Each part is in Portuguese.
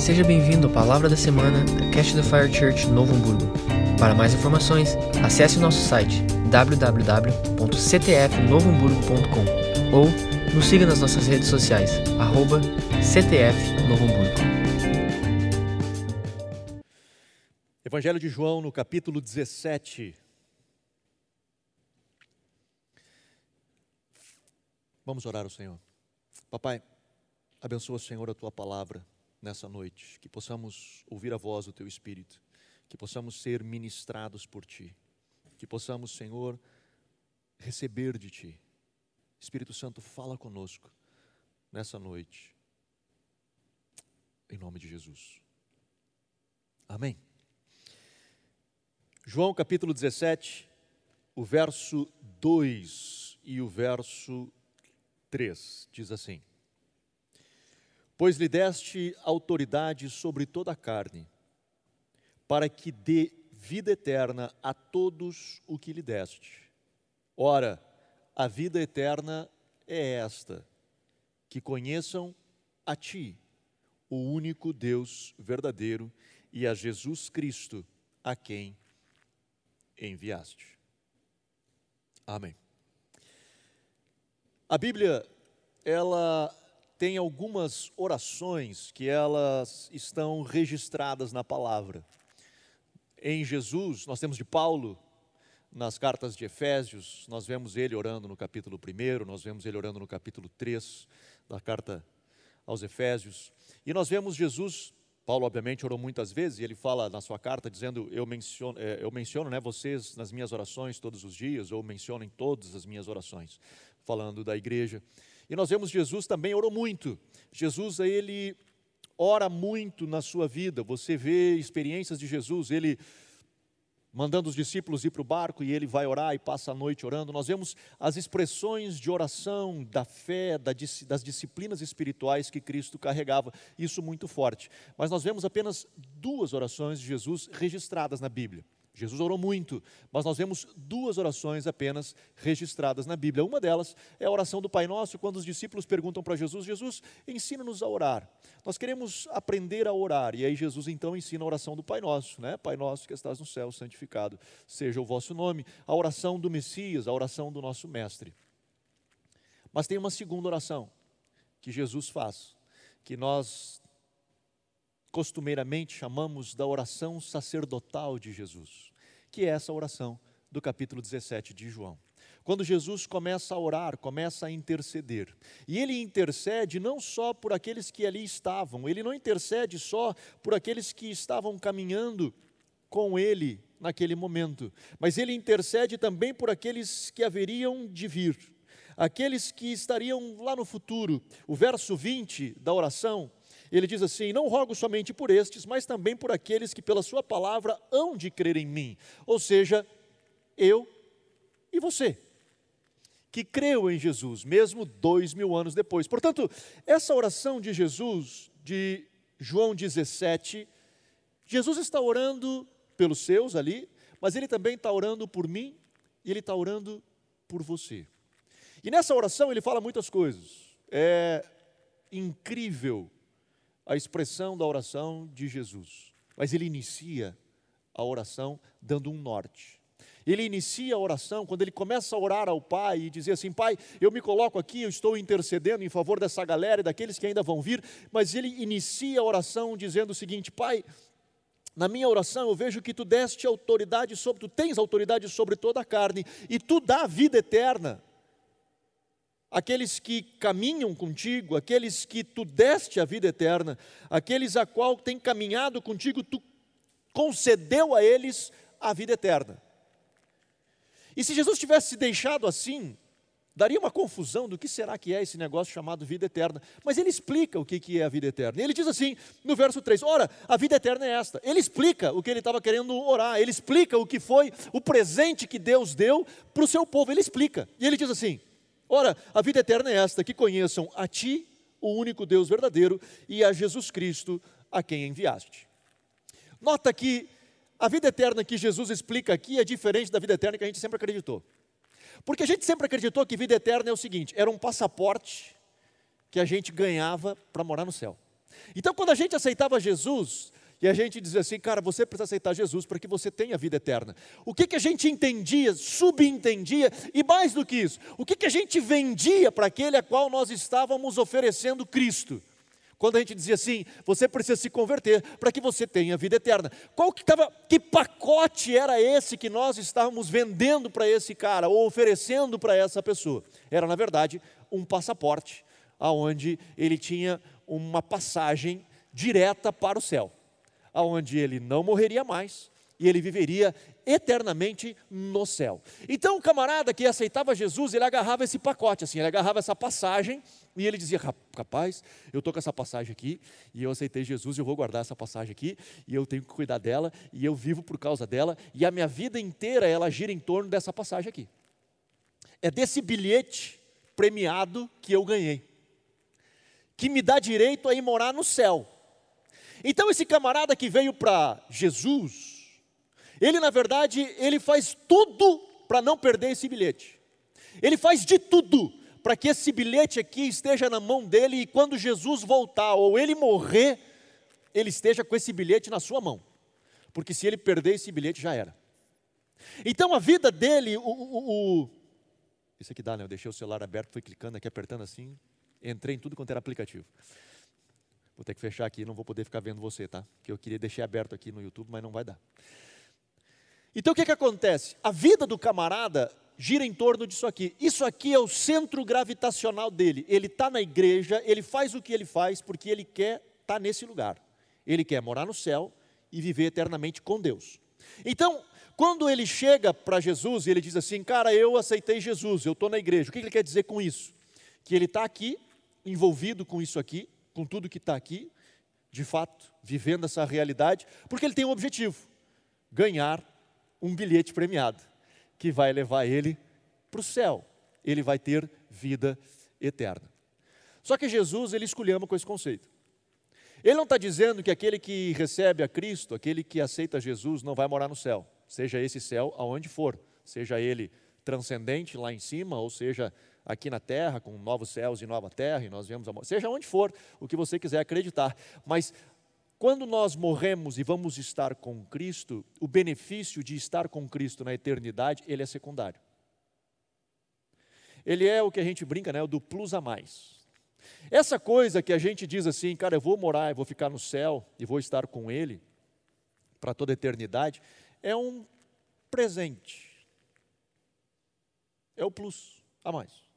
Seja bem-vindo à Palavra da Semana da Cash the Fire Church Novo Hamburgo. Para mais informações, acesse o nosso site www.ctfnovohamburgo.com ou nos siga nas nossas redes sociais, arroba. Evangelho de João, no capítulo 17. Vamos orar ao Senhor. Papai, abençoa, Senhor, a tua palavra nessa noite, que possamos ouvir a voz do teu Espírito, que possamos ser ministrados por ti, que possamos, Senhor, receber de ti. Espírito Santo, fala conosco nessa noite, em nome de Jesus. Amém. João capítulo 17, o verso 2 e o verso 3 diz assim: Pois lhe deste autoridade sobre toda a carne, para que dê vida eterna a todos o que lhe deste. Ora, a vida eterna é esta: que conheçam a Ti, o único Deus verdadeiro, e a Jesus Cristo, a quem enviaste. Amém. A Bíblia, ela tem algumas orações que elas estão registradas na palavra. Em Jesus, nós temos de Paulo, nas cartas de Efésios, nós vemos ele orando no capítulo 1, nós vemos ele orando no capítulo 3 da carta aos Efésios, e nós vemos Jesus Paulo, obviamente, orou muitas vezes e ele fala na sua carta dizendo: Eu menciono, é, eu menciono né, vocês nas minhas orações todos os dias, ou menciono em todas as minhas orações, falando da igreja. E nós vemos Jesus também orou muito. Jesus, ele ora muito na sua vida. Você vê experiências de Jesus, ele mandando os discípulos ir para o barco e ele vai orar e passa a noite orando. Nós vemos as expressões de oração, da fé, das disciplinas espirituais que Cristo carregava, isso muito forte. Mas nós vemos apenas duas orações de Jesus registradas na Bíblia. Jesus orou muito, mas nós vemos duas orações apenas registradas na Bíblia. Uma delas é a oração do Pai Nosso, quando os discípulos perguntam para Jesus: Jesus, ensina-nos a orar. Nós queremos aprender a orar. E aí Jesus então ensina a oração do Pai Nosso, né? Pai Nosso que estás no céu, santificado seja o vosso nome. A oração do Messias, a oração do nosso Mestre. Mas tem uma segunda oração que Jesus faz, que nós costumeiramente chamamos da oração sacerdotal de Jesus, que é essa oração do capítulo 17 de João. Quando Jesus começa a orar, começa a interceder. E ele intercede não só por aqueles que ali estavam, ele não intercede só por aqueles que estavam caminhando com ele naquele momento, mas ele intercede também por aqueles que haveriam de vir, aqueles que estariam lá no futuro. O verso 20 da oração ele diz assim: Não rogo somente por estes, mas também por aqueles que pela Sua palavra hão de crer em mim. Ou seja, eu e você, que creu em Jesus, mesmo dois mil anos depois. Portanto, essa oração de Jesus, de João 17, Jesus está orando pelos seus ali, mas ele também está orando por mim e ele está orando por você. E nessa oração ele fala muitas coisas. É incrível a expressão da oração de Jesus, mas ele inicia a oração dando um norte. Ele inicia a oração quando ele começa a orar ao Pai e dizer assim: Pai, eu me coloco aqui, eu estou intercedendo em favor dessa galera e daqueles que ainda vão vir, mas ele inicia a oração dizendo o seguinte: Pai, na minha oração eu vejo que tu deste autoridade sobre, tu tens autoridade sobre toda a carne e tu dá vida eterna aqueles que caminham contigo, aqueles que tu deste a vida eterna, aqueles a qual tem caminhado contigo, tu concedeu a eles a vida eterna. E se Jesus tivesse deixado assim, daria uma confusão do que será que é esse negócio chamado vida eterna. Mas ele explica o que é a vida eterna. Ele diz assim, no verso 3, ora, a vida eterna é esta. Ele explica o que ele estava querendo orar, ele explica o que foi o presente que Deus deu para o seu povo, ele explica. E ele diz assim, Ora, a vida eterna é esta: que conheçam a Ti, o único Deus verdadeiro, e a Jesus Cristo, a quem enviaste. Nota que a vida eterna que Jesus explica aqui é diferente da vida eterna que a gente sempre acreditou. Porque a gente sempre acreditou que vida eterna é o seguinte: era um passaporte que a gente ganhava para morar no céu. Então, quando a gente aceitava Jesus, e a gente dizia assim, cara, você precisa aceitar Jesus para que você tenha vida eterna. O que, que a gente entendia, subentendia, e mais do que isso, o que, que a gente vendia para aquele a qual nós estávamos oferecendo Cristo? Quando a gente dizia assim, você precisa se converter para que você tenha vida eterna. Qual que estava, que pacote era esse que nós estávamos vendendo para esse cara ou oferecendo para essa pessoa? Era na verdade um passaporte, aonde ele tinha uma passagem direta para o céu, aonde ele não morreria mais e ele viveria eternamente no céu. Então o camarada que aceitava Jesus, ele agarrava esse pacote assim, ele agarrava essa passagem e ele dizia: Rapaz, eu estou com essa passagem aqui, e eu aceitei Jesus, eu vou guardar essa passagem aqui, e eu tenho que cuidar dela, e eu vivo por causa dela, e a minha vida inteira ela gira em torno dessa passagem aqui. É desse bilhete premiado que eu ganhei, que me dá direito a ir morar no céu. Então, esse camarada que veio para Jesus, ele na verdade, ele faz tudo para não perder esse bilhete. Ele faz de tudo para que esse bilhete aqui esteja na mão dele e quando Jesus voltar ou ele morrer, ele esteja com esse bilhete na sua mão. Porque se ele perder esse bilhete, já era. Então a vida dele, o, o, o isso aqui dá, né? Eu deixei o celular aberto, fui clicando aqui, apertando assim, entrei em tudo quanto era aplicativo. Vou ter que fechar aqui, não vou poder ficar vendo você, tá? Porque eu queria deixar aberto aqui no YouTube, mas não vai dar. Então o que, que acontece? A vida do camarada gira em torno disso aqui. Isso aqui é o centro gravitacional dele. Ele está na igreja, ele faz o que ele faz porque ele quer estar tá nesse lugar. Ele quer morar no céu e viver eternamente com Deus. Então, quando ele chega para Jesus e ele diz assim, cara, eu aceitei Jesus, eu estou na igreja. O que ele quer dizer com isso? Que ele está aqui, envolvido com isso aqui, com tudo que está aqui, de fato, vivendo essa realidade, porque ele tem um objetivo: ganhar um bilhete premiado que vai levar ele para o céu. Ele vai ter vida eterna. Só que Jesus, ele escolheu com esse conceito. Ele não está dizendo que aquele que recebe a Cristo, aquele que aceita Jesus, não vai morar no céu, seja esse céu aonde for, seja ele transcendente lá em cima, ou seja aqui na terra, com novos céus e nova terra, e nós vemos, seja onde for, o que você quiser acreditar. Mas quando nós morremos e vamos estar com Cristo, o benefício de estar com Cristo na eternidade, ele é secundário. Ele é o que a gente brinca, né, o do plus a mais. Essa coisa que a gente diz assim, cara, eu vou morar, eu vou ficar no céu e vou estar com Ele para toda a eternidade, é um presente. É o plus a mais.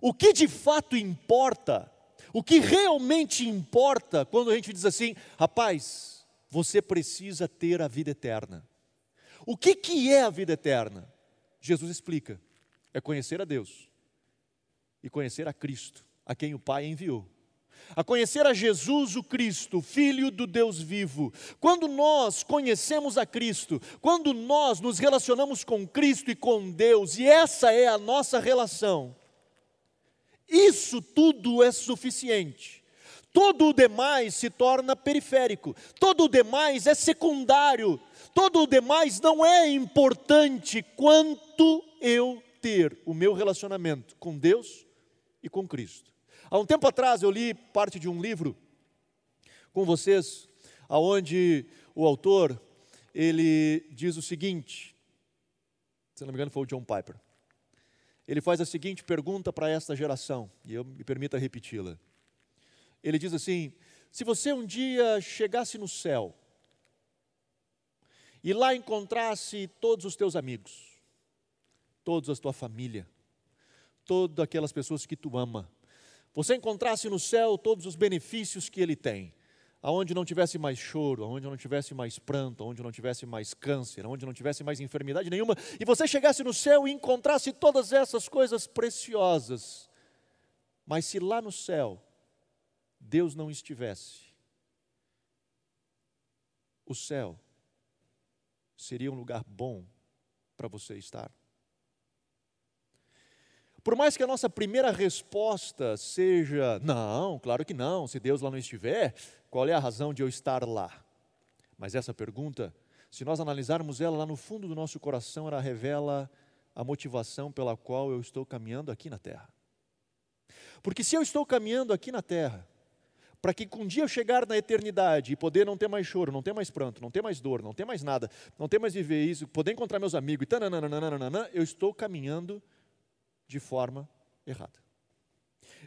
O que de fato importa o que realmente importa quando a gente diz assim, rapaz, você precisa ter a vida eterna. O que, que é a vida eterna? Jesus explica: é conhecer a Deus e conhecer a Cristo, a quem o Pai enviou. A conhecer a Jesus o Cristo, Filho do Deus vivo. Quando nós conhecemos a Cristo, quando nós nos relacionamos com Cristo e com Deus, e essa é a nossa relação, isso tudo é suficiente. Todo o demais se torna periférico, todo o demais é secundário, todo o demais não é importante quanto eu ter o meu relacionamento com Deus e com Cristo. Há um tempo atrás eu li parte de um livro com vocês, aonde o autor ele diz o seguinte, se não me engano foi o John Piper ele faz a seguinte pergunta para esta geração, e eu me permita repeti-la. Ele diz assim: se você um dia chegasse no céu e lá encontrasse todos os teus amigos, toda a tua família, todas aquelas pessoas que tu ama, você encontrasse no céu todos os benefícios que ele tem, aonde não tivesse mais choro, aonde não tivesse mais pranto, aonde não tivesse mais câncer, aonde não tivesse mais enfermidade nenhuma, e você chegasse no céu e encontrasse todas essas coisas preciosas. Mas se lá no céu Deus não estivesse, o céu seria um lugar bom para você estar? Por mais que a nossa primeira resposta seja: não, claro que não, se Deus lá não estiver, qual é a razão de eu estar lá? Mas essa pergunta, se nós analisarmos ela lá no fundo do nosso coração, ela revela a motivação pela qual eu estou caminhando aqui na terra. Porque se eu estou caminhando aqui na terra, para que um dia eu chegar na eternidade e poder não ter mais choro, não ter mais pranto, não ter mais dor, não ter mais nada, não ter mais viver isso, poder encontrar meus amigos e tananana, eu estou caminhando de forma errada.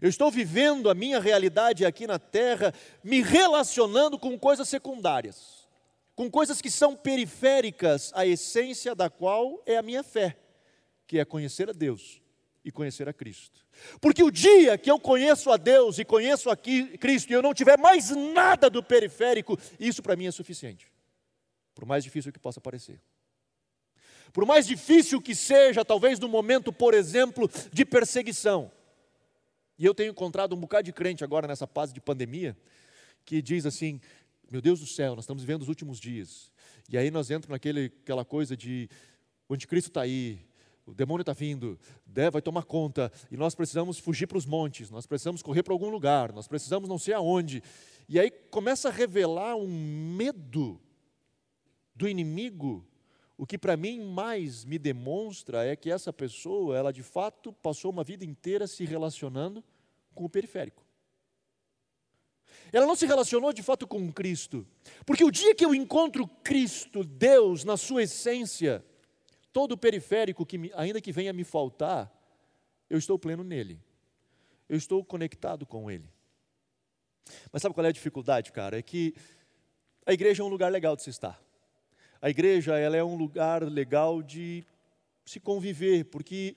Eu estou vivendo a minha realidade aqui na terra, me relacionando com coisas secundárias, com coisas que são periféricas à essência da qual é a minha fé, que é conhecer a Deus e conhecer a Cristo. Porque o dia que eu conheço a Deus e conheço a Cristo e eu não tiver mais nada do periférico, isso para mim é suficiente. Por mais difícil que possa parecer. Por mais difícil que seja, talvez no momento, por exemplo, de perseguição. E eu tenho encontrado um bocado de crente agora nessa fase de pandemia, que diz assim: Meu Deus do céu, nós estamos vivendo os últimos dias. E aí nós entramos naquela coisa de: o anticristo está aí, o demônio está vindo, vai tomar conta, e nós precisamos fugir para os montes, nós precisamos correr para algum lugar, nós precisamos não sei aonde. E aí começa a revelar um medo do inimigo. O que para mim mais me demonstra é que essa pessoa, ela de fato passou uma vida inteira se relacionando com o periférico. Ela não se relacionou de fato com Cristo, porque o dia que eu encontro Cristo, Deus, na sua essência, todo o periférico que ainda que venha me faltar, eu estou pleno nele. Eu estou conectado com ele. Mas sabe qual é a dificuldade, cara? É que a igreja é um lugar legal de se estar. A igreja, ela é um lugar legal de se conviver, porque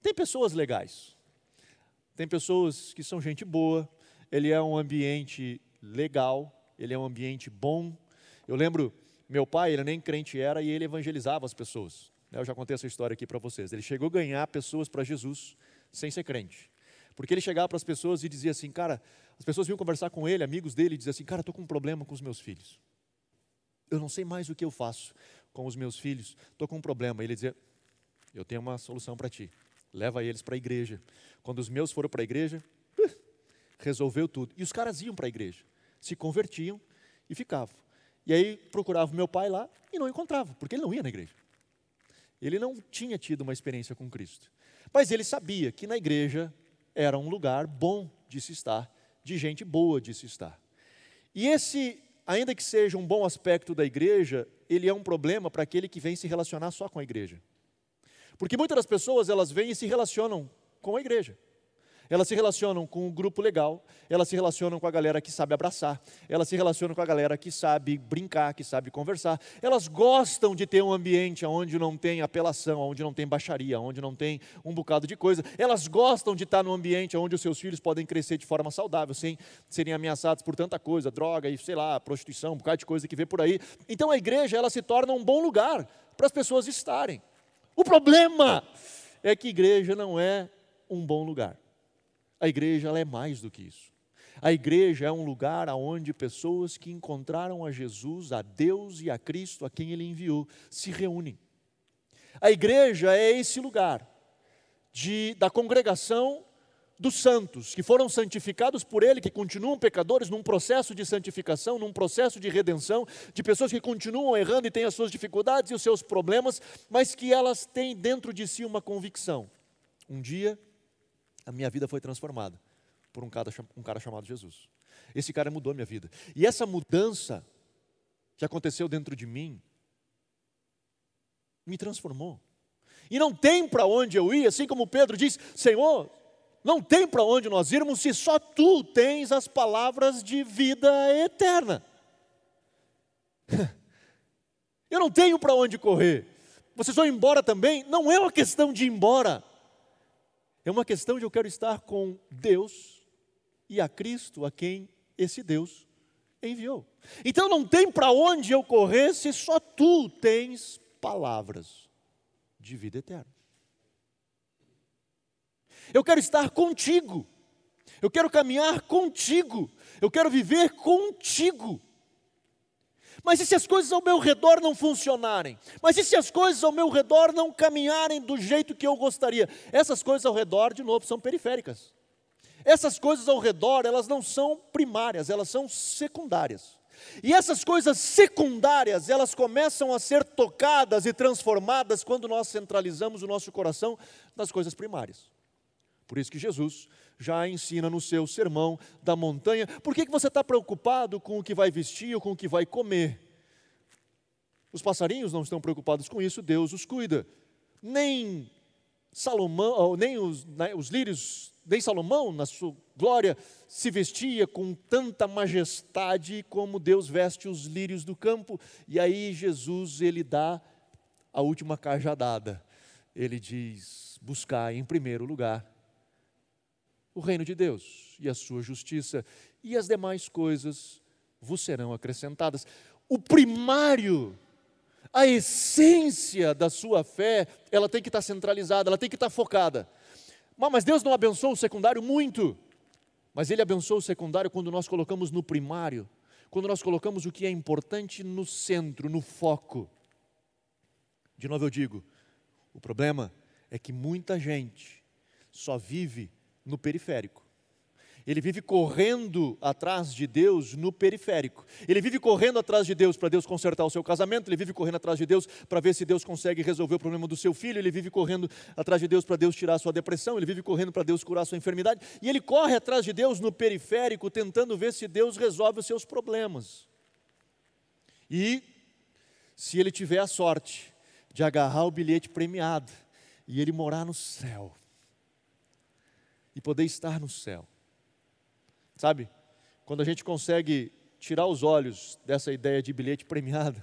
tem pessoas legais. Tem pessoas que são gente boa, ele é um ambiente legal, ele é um ambiente bom. Eu lembro meu pai, ele nem crente era e ele evangelizava as pessoas. Eu já contei essa história aqui para vocês. Ele chegou a ganhar pessoas para Jesus sem ser crente. Porque ele chegava para as pessoas e dizia assim, cara, as pessoas vinham conversar com ele, amigos dele, e diziam assim, cara, estou com um problema com os meus filhos. Eu não sei mais o que eu faço com os meus filhos, estou com um problema. Ele dizia, eu tenho uma solução para ti. Leva eles para a igreja. Quando os meus foram para a igreja, resolveu tudo. E os caras iam para a igreja, se convertiam e ficavam. E aí procurava o meu pai lá e não encontrava, porque ele não ia na igreja. Ele não tinha tido uma experiência com Cristo. Mas ele sabia que na igreja era um lugar bom de se estar, de gente boa de se estar. E esse, ainda que seja um bom aspecto da igreja, ele é um problema para aquele que vem se relacionar só com a igreja. Porque muitas das pessoas, elas vêm e se relacionam com a igreja. Elas se relacionam com o um grupo legal, elas se relacionam com a galera que sabe abraçar, elas se relacionam com a galera que sabe brincar, que sabe conversar. Elas gostam de ter um ambiente onde não tem apelação, onde não tem baixaria, onde não tem um bocado de coisa. Elas gostam de estar num ambiente onde os seus filhos podem crescer de forma saudável, sem serem ameaçados por tanta coisa, droga e sei lá, prostituição, um bocado de coisa que vê por aí. Então a igreja, ela se torna um bom lugar para as pessoas estarem. O problema é que igreja não é um bom lugar. A igreja é mais do que isso. A igreja é um lugar onde pessoas que encontraram a Jesus, a Deus e a Cristo, a quem Ele enviou, se reúnem. A igreja é esse lugar de, da congregação dos santos, que foram santificados por Ele, que continuam pecadores, num processo de santificação, num processo de redenção, de pessoas que continuam errando e têm as suas dificuldades e os seus problemas, mas que elas têm dentro de si uma convicção: um dia a minha vida foi transformada por um cara, um cara chamado Jesus. Esse cara mudou a minha vida. E essa mudança que aconteceu dentro de mim me transformou. E não tem para onde eu ir, assim como Pedro diz: Senhor, não tem para onde nós irmos se só tu tens as palavras de vida eterna. Eu não tenho para onde correr. Vocês vão embora também? Não é uma questão de ir embora. É uma questão de eu quero estar com Deus e a Cristo, a quem esse Deus enviou. Então não tem para onde eu correr se só tu tens palavras de vida eterna. Eu quero estar contigo. Eu quero caminhar contigo. Eu quero viver contigo. Mas e se as coisas ao meu redor não funcionarem? Mas e se as coisas ao meu redor não caminharem do jeito que eu gostaria? Essas coisas ao redor, de novo, são periféricas. Essas coisas ao redor, elas não são primárias, elas são secundárias. E essas coisas secundárias, elas começam a ser tocadas e transformadas quando nós centralizamos o nosso coração nas coisas primárias. Por isso que Jesus já ensina no seu sermão da montanha. Por que, que você está preocupado com o que vai vestir ou com o que vai comer? Os passarinhos não estão preocupados com isso, Deus os cuida. Nem Salomão, nem os, né, os lírios, nem Salomão, na sua glória, se vestia com tanta majestade como Deus veste os lírios do campo. E aí Jesus, ele dá a última cajadada. Ele diz: buscar em primeiro lugar o reino de Deus e a sua justiça, e as demais coisas vos serão acrescentadas. O primário a essência da sua fé, ela tem que estar centralizada, ela tem que estar focada. Mas Deus não abençoa o secundário muito, mas Ele abençoa o secundário quando nós colocamos no primário, quando nós colocamos o que é importante no centro, no foco. De novo eu digo, o problema é que muita gente só vive no periférico. Ele vive correndo atrás de Deus no periférico. Ele vive correndo atrás de Deus para Deus consertar o seu casamento, ele vive correndo atrás de Deus para ver se Deus consegue resolver o problema do seu filho, ele vive correndo atrás de Deus para Deus tirar a sua depressão, ele vive correndo para Deus curar a sua enfermidade, e ele corre atrás de Deus no periférico, tentando ver se Deus resolve os seus problemas. E se ele tiver a sorte de agarrar o bilhete premiado e ele morar no céu, e poder estar no céu, Sabe? Quando a gente consegue tirar os olhos dessa ideia de bilhete premiado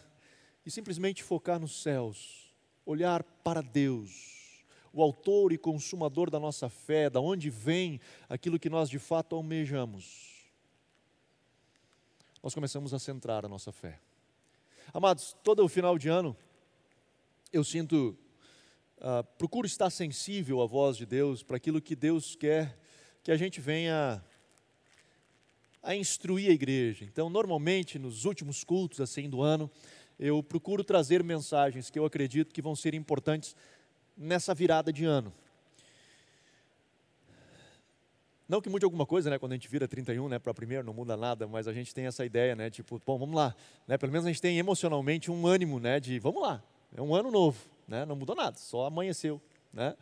e simplesmente focar nos céus, olhar para Deus, o autor e consumador da nossa fé, da onde vem aquilo que nós de fato almejamos. Nós começamos a centrar a nossa fé. Amados, todo o final de ano eu sinto, uh, procuro estar sensível à voz de Deus, para aquilo que Deus quer que a gente venha a instruir a igreja. Então, normalmente, nos últimos cultos assim do ano, eu procuro trazer mensagens que eu acredito que vão ser importantes nessa virada de ano. Não que mude alguma coisa, né, quando a gente vira 31, né, para primeiro não muda nada, mas a gente tem essa ideia, né, tipo, bom, vamos lá, né, pelo menos a gente tem emocionalmente um ânimo, né, de vamos lá, é um ano novo, né, não mudou nada, só amanheceu, né,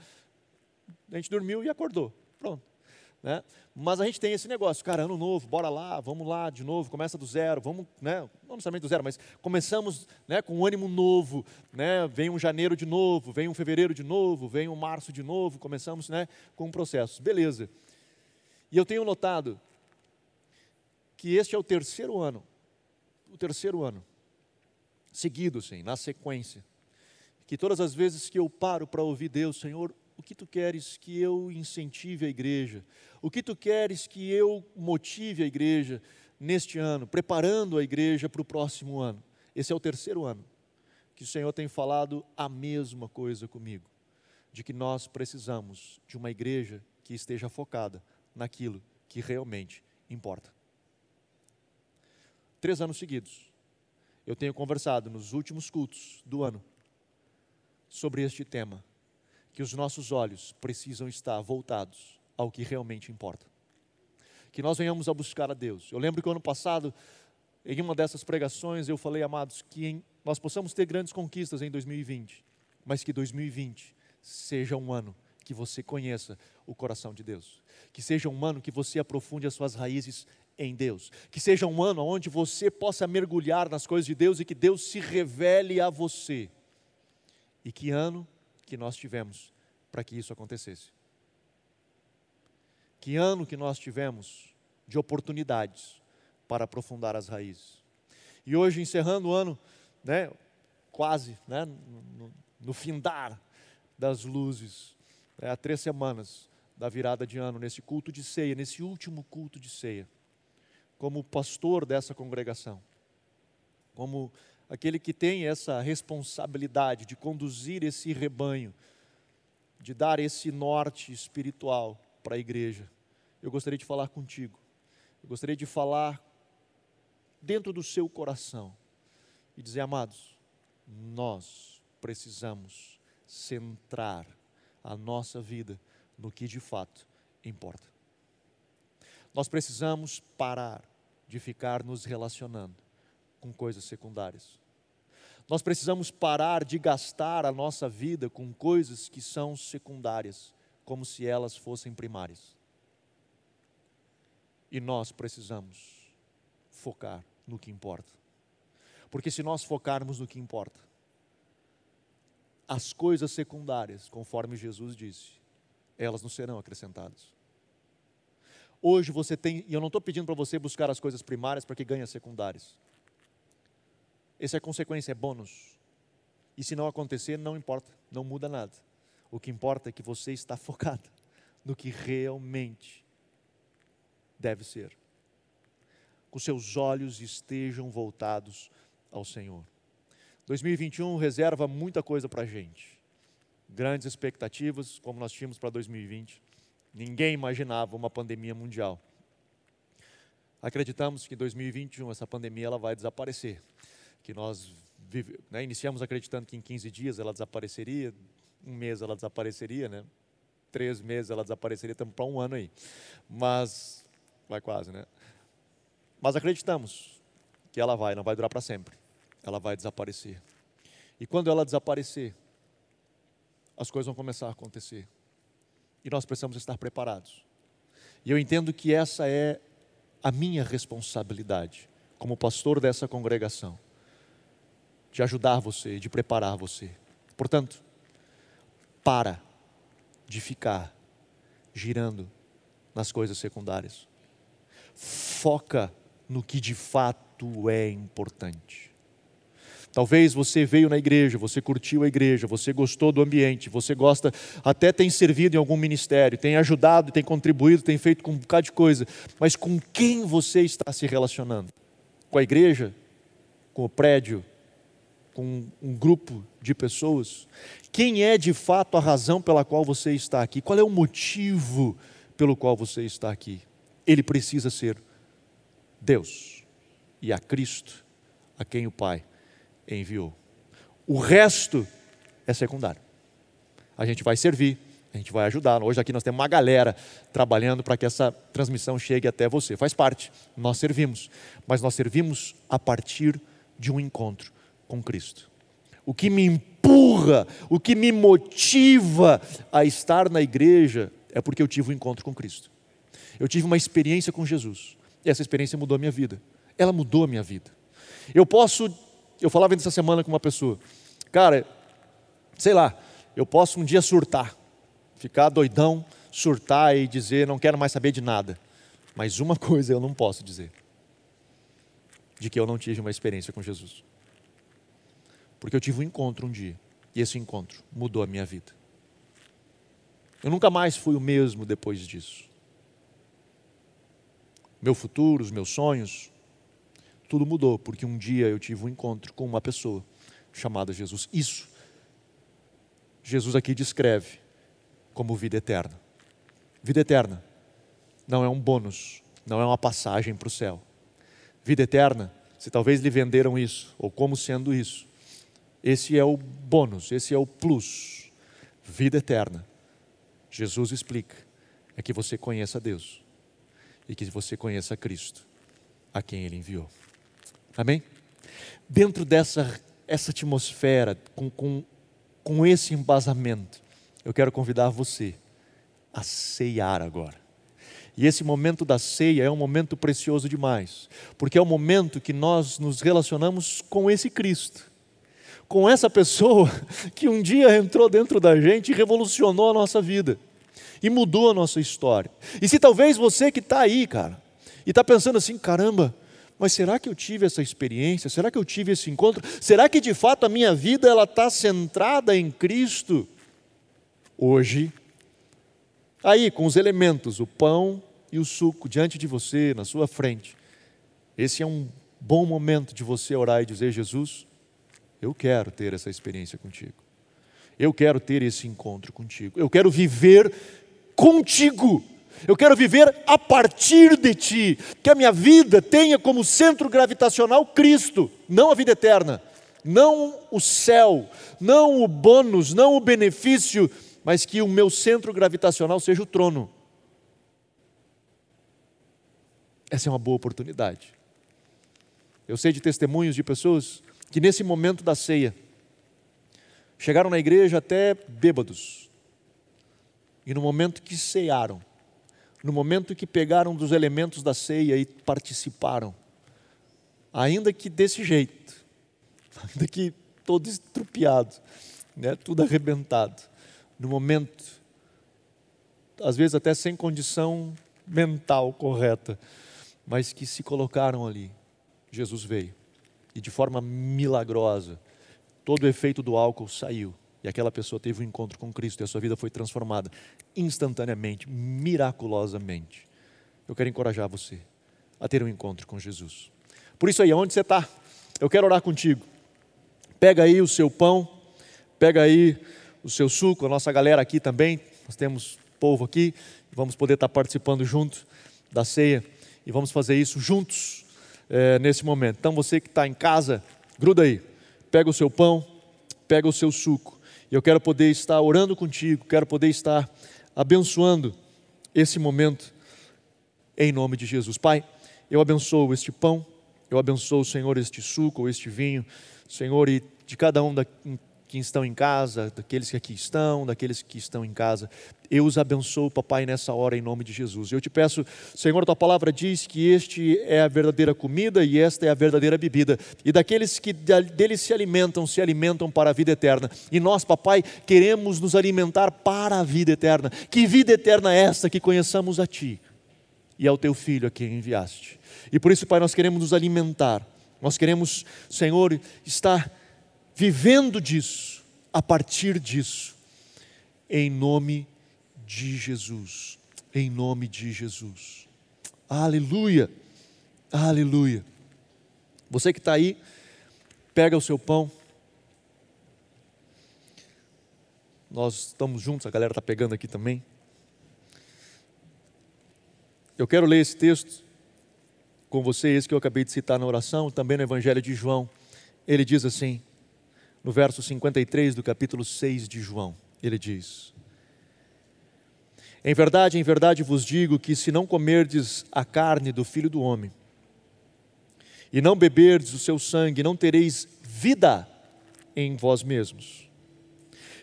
a gente dormiu e acordou, pronto. Né? Mas a gente tem esse negócio, cara, ano novo, bora lá, vamos lá de novo, começa do zero, vamos, né? não necessariamente do zero, mas começamos né, com um ânimo novo, né? vem um janeiro de novo, vem um fevereiro de novo, vem um março de novo, começamos né, com um processo, beleza. E eu tenho notado que este é o terceiro ano, o terceiro ano, seguido, sim, na sequência, que todas as vezes que eu paro para ouvir Deus, Senhor, o que tu queres que eu incentive a igreja? O que tu queres que eu motive a igreja neste ano, preparando a igreja para o próximo ano? Esse é o terceiro ano que o Senhor tem falado a mesma coisa comigo, de que nós precisamos de uma igreja que esteja focada naquilo que realmente importa. Três anos seguidos, eu tenho conversado nos últimos cultos do ano sobre este tema que os nossos olhos precisam estar voltados ao que realmente importa. Que nós venhamos a buscar a Deus. Eu lembro que ano passado, em uma dessas pregações, eu falei, amados, que em, nós possamos ter grandes conquistas em 2020, mas que 2020 seja um ano que você conheça o coração de Deus. Que seja um ano que você aprofunde as suas raízes em Deus. Que seja um ano onde você possa mergulhar nas coisas de Deus e que Deus se revele a você. E que ano que nós tivemos para que isso acontecesse. Que ano que nós tivemos de oportunidades para aprofundar as raízes. E hoje, encerrando o ano, né, quase né, no, no findar das luzes, né, há três semanas da virada de ano, nesse culto de ceia, nesse último culto de ceia, como pastor dessa congregação, como aquele que tem essa responsabilidade de conduzir esse rebanho, de dar esse norte espiritual para a igreja, eu gostaria de falar contigo. Eu gostaria de falar dentro do seu coração e dizer, amados, nós precisamos centrar a nossa vida no que de fato importa. Nós precisamos parar de ficar nos relacionando com coisas secundárias. Nós precisamos parar de gastar a nossa vida com coisas que são secundárias, como se elas fossem primárias. E nós precisamos focar no que importa. Porque se nós focarmos no que importa, as coisas secundárias, conforme Jesus disse, elas não serão acrescentadas. Hoje você tem, e eu não estou pedindo para você buscar as coisas primárias para que ganhe as secundárias. Essa é consequência, é bônus. E se não acontecer, não importa, não muda nada. O que importa é que você está focado no que realmente deve ser. Os seus olhos estejam voltados ao Senhor. 2021 reserva muita coisa para a gente. Grandes expectativas, como nós tínhamos para 2020. Ninguém imaginava uma pandemia mundial. Acreditamos que em 2021 essa pandemia ela vai desaparecer. Que nós vive, né, iniciamos acreditando que em 15 dias ela desapareceria, um mês ela desapareceria, né? Três meses ela desapareceria, estamos para um ano aí. Mas, vai quase, né? Mas acreditamos que ela vai, não vai durar para sempre. Ela vai desaparecer. E quando ela desaparecer, as coisas vão começar a acontecer. E nós precisamos estar preparados. E eu entendo que essa é a minha responsabilidade como pastor dessa congregação de ajudar você, de preparar você. Portanto, para de ficar girando nas coisas secundárias. Foca no que de fato é importante. Talvez você veio na igreja, você curtiu a igreja, você gostou do ambiente, você gosta, até tem servido em algum ministério, tem ajudado, tem contribuído, tem feito com um bocado de coisa, mas com quem você está se relacionando? Com a igreja? Com o prédio? Com um grupo de pessoas, quem é de fato a razão pela qual você está aqui? Qual é o motivo pelo qual você está aqui? Ele precisa ser Deus e a Cristo, a quem o Pai enviou. O resto é secundário. A gente vai servir, a gente vai ajudar. Hoje aqui nós temos uma galera trabalhando para que essa transmissão chegue até você. Faz parte, nós servimos, mas nós servimos a partir de um encontro com Cristo. O que me empurra, o que me motiva a estar na igreja é porque eu tive um encontro com Cristo. Eu tive uma experiência com Jesus. E essa experiência mudou a minha vida. Ela mudou a minha vida. Eu posso, eu falava essa semana com uma pessoa, cara, sei lá, eu posso um dia surtar, ficar doidão, surtar e dizer não quero mais saber de nada. Mas uma coisa eu não posso dizer: de que eu não tive uma experiência com Jesus. Porque eu tive um encontro um dia. E esse encontro mudou a minha vida. Eu nunca mais fui o mesmo depois disso. Meu futuro, os meus sonhos, tudo mudou, porque um dia eu tive um encontro com uma pessoa chamada Jesus. Isso, Jesus aqui descreve como vida eterna. Vida eterna não é um bônus, não é uma passagem para o céu. Vida eterna, se talvez lhe venderam isso, ou como sendo isso, esse é o bônus, esse é o plus. Vida eterna. Jesus explica: é que você conheça Deus e que você conheça Cristo, a quem Ele enviou. Amém? Dentro dessa essa atmosfera, com, com, com esse embasamento, eu quero convidar você a ceiar agora. E esse momento da ceia é um momento precioso demais, porque é o momento que nós nos relacionamos com esse Cristo com essa pessoa que um dia entrou dentro da gente e revolucionou a nossa vida e mudou a nossa história. E se talvez você que está aí, cara, e está pensando assim: caramba, mas será que eu tive essa experiência? Será que eu tive esse encontro? Será que de fato a minha vida ela está centrada em Cristo? Hoje, aí com os elementos, o pão e o suco diante de você, na sua frente, esse é um bom momento de você orar e dizer: Jesus, eu quero ter essa experiência contigo. Eu quero ter esse encontro contigo. Eu quero viver contigo. Eu quero viver a partir de ti. Que a minha vida tenha como centro gravitacional Cristo, não a vida eterna, não o céu, não o bônus, não o benefício, mas que o meu centro gravitacional seja o trono. Essa é uma boa oportunidade. Eu sei de testemunhos de pessoas que nesse momento da ceia chegaram na igreja até bêbados. e no momento que cearam, no momento que pegaram dos elementos da ceia e participaram, ainda que desse jeito, ainda que todo estrupiado, né, tudo arrebentado, no momento, às vezes até sem condição mental correta, mas que se colocaram ali, Jesus veio e de forma milagrosa, todo o efeito do álcool saiu e aquela pessoa teve um encontro com Cristo e a sua vida foi transformada instantaneamente, miraculosamente. Eu quero encorajar você a ter um encontro com Jesus. Por isso aí, onde você está? Eu quero orar contigo. Pega aí o seu pão, pega aí o seu suco, a nossa galera aqui também, nós temos povo aqui, vamos poder estar participando junto da ceia e vamos fazer isso juntos é, nesse momento. Então você que está em casa, gruda aí, pega o seu pão, pega o seu suco eu quero poder estar orando contigo, quero poder estar abençoando esse momento em nome de Jesus. Pai, eu abençoo este pão, eu abençoo, Senhor, este suco ou este vinho, Senhor, e de cada um da, que estão em casa, daqueles que aqui estão, daqueles que estão em casa. Eu os abençoo, papai, nessa hora, em nome de Jesus. Eu te peço, Senhor, tua palavra diz que este é a verdadeira comida e esta é a verdadeira bebida. E daqueles que deles se alimentam, se alimentam para a vida eterna. E nós, papai, queremos nos alimentar para a vida eterna. Que vida eterna é esta que conheçamos a ti e ao teu filho a quem enviaste. E por isso, pai, nós queremos nos alimentar. Nós queremos, Senhor, estar vivendo disso, a partir disso, em nome de Jesus. Em nome de Jesus. Aleluia, aleluia. Você que está aí, pega o seu pão. Nós estamos juntos, a galera está pegando aqui também. Eu quero ler esse texto com você, esse que eu acabei de citar na oração, também no Evangelho de João. Ele diz assim: no verso 53 do capítulo 6 de João. Ele diz: Em verdade, em verdade vos digo que se não comerdes a carne do filho do homem e não beberdes o seu sangue, não tereis vida em vós mesmos.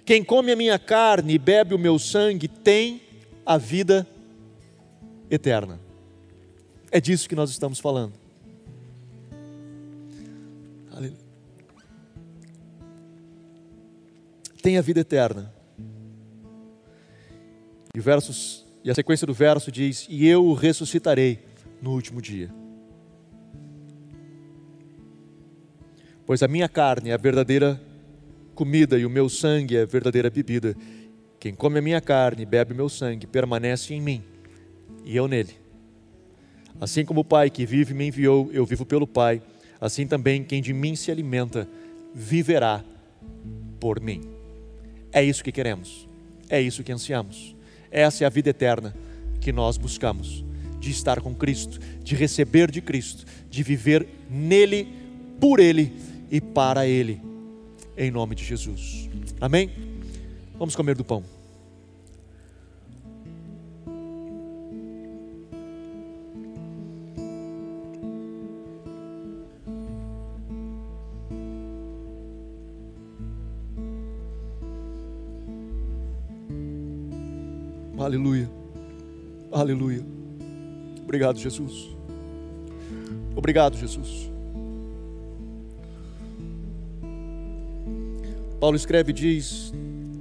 Quem come a minha carne e bebe o meu sangue tem a vida eterna. É disso que nós estamos falando. Tem a vida eterna. E, versos, e a sequência do verso diz: E eu o ressuscitarei no último dia. Pois a minha carne é a verdadeira comida e o meu sangue é a verdadeira bebida. Quem come a minha carne e bebe o meu sangue permanece em mim e eu nele. Assim como o Pai que vive me enviou, eu vivo pelo Pai, assim também quem de mim se alimenta viverá por mim. É isso que queremos, é isso que ansiamos. Essa é a vida eterna que nós buscamos, de estar com Cristo, de receber de Cristo, de viver nele, por Ele e para Ele, em nome de Jesus. Amém? Vamos comer do pão. Aleluia. Aleluia. Obrigado, Jesus. Obrigado, Jesus. Paulo escreve e diz: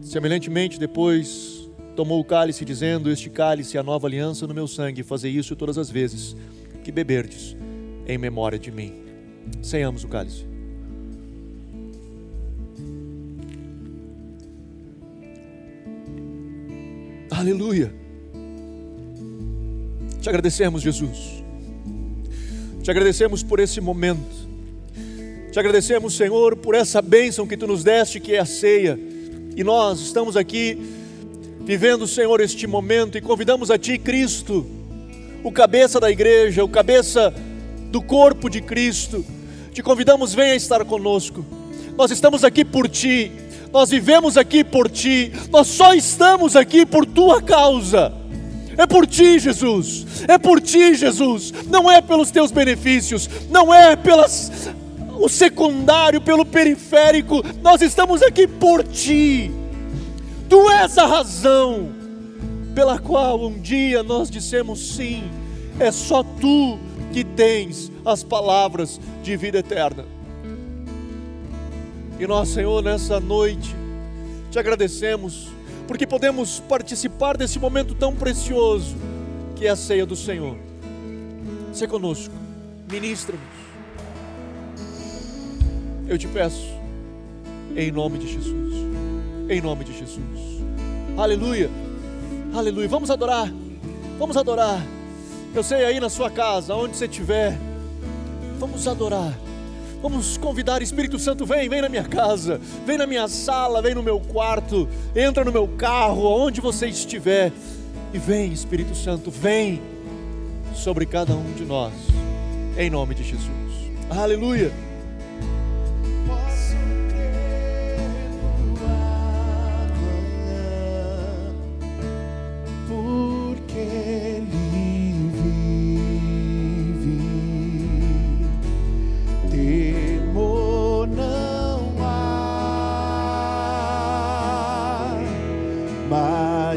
semelhantemente, depois tomou o cálice, dizendo: Este cálice é a nova aliança no meu sangue, fazei isso todas as vezes que beberdes, em memória de mim. Senhamos o cálice. Aleluia. Te agradecemos, Jesus. Te agradecemos por esse momento. Te agradecemos, Senhor, por essa bênção que tu nos deste, que é a ceia. E nós estamos aqui vivendo, Senhor, este momento e convidamos a Ti, Cristo, o cabeça da igreja, o cabeça do corpo de Cristo. Te convidamos, venha estar conosco. Nós estamos aqui por Ti nós vivemos aqui por ti, nós só estamos aqui por tua causa. É por ti, Jesus. É por ti, Jesus. Não é pelos teus benefícios, não é pelas o secundário, pelo periférico. Nós estamos aqui por ti. Tu és a razão. pela qual um dia nós dissemos sim. É só tu que tens as palavras de vida eterna. E nós, Senhor, nessa noite, te agradecemos, porque podemos participar desse momento tão precioso que é a ceia do Senhor. Se conosco, ministra-nos. Eu te peço, em nome de Jesus, em nome de Jesus. Aleluia, aleluia. Vamos adorar, vamos adorar. Eu sei aí na sua casa, onde você estiver, vamos adorar. Vamos convidar Espírito Santo, vem, vem na minha casa, vem na minha sala, vem no meu quarto, entra no meu carro, aonde você estiver. E vem, Espírito Santo, vem sobre cada um de nós, em nome de Jesus. Aleluia.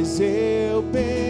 Mas eu penso.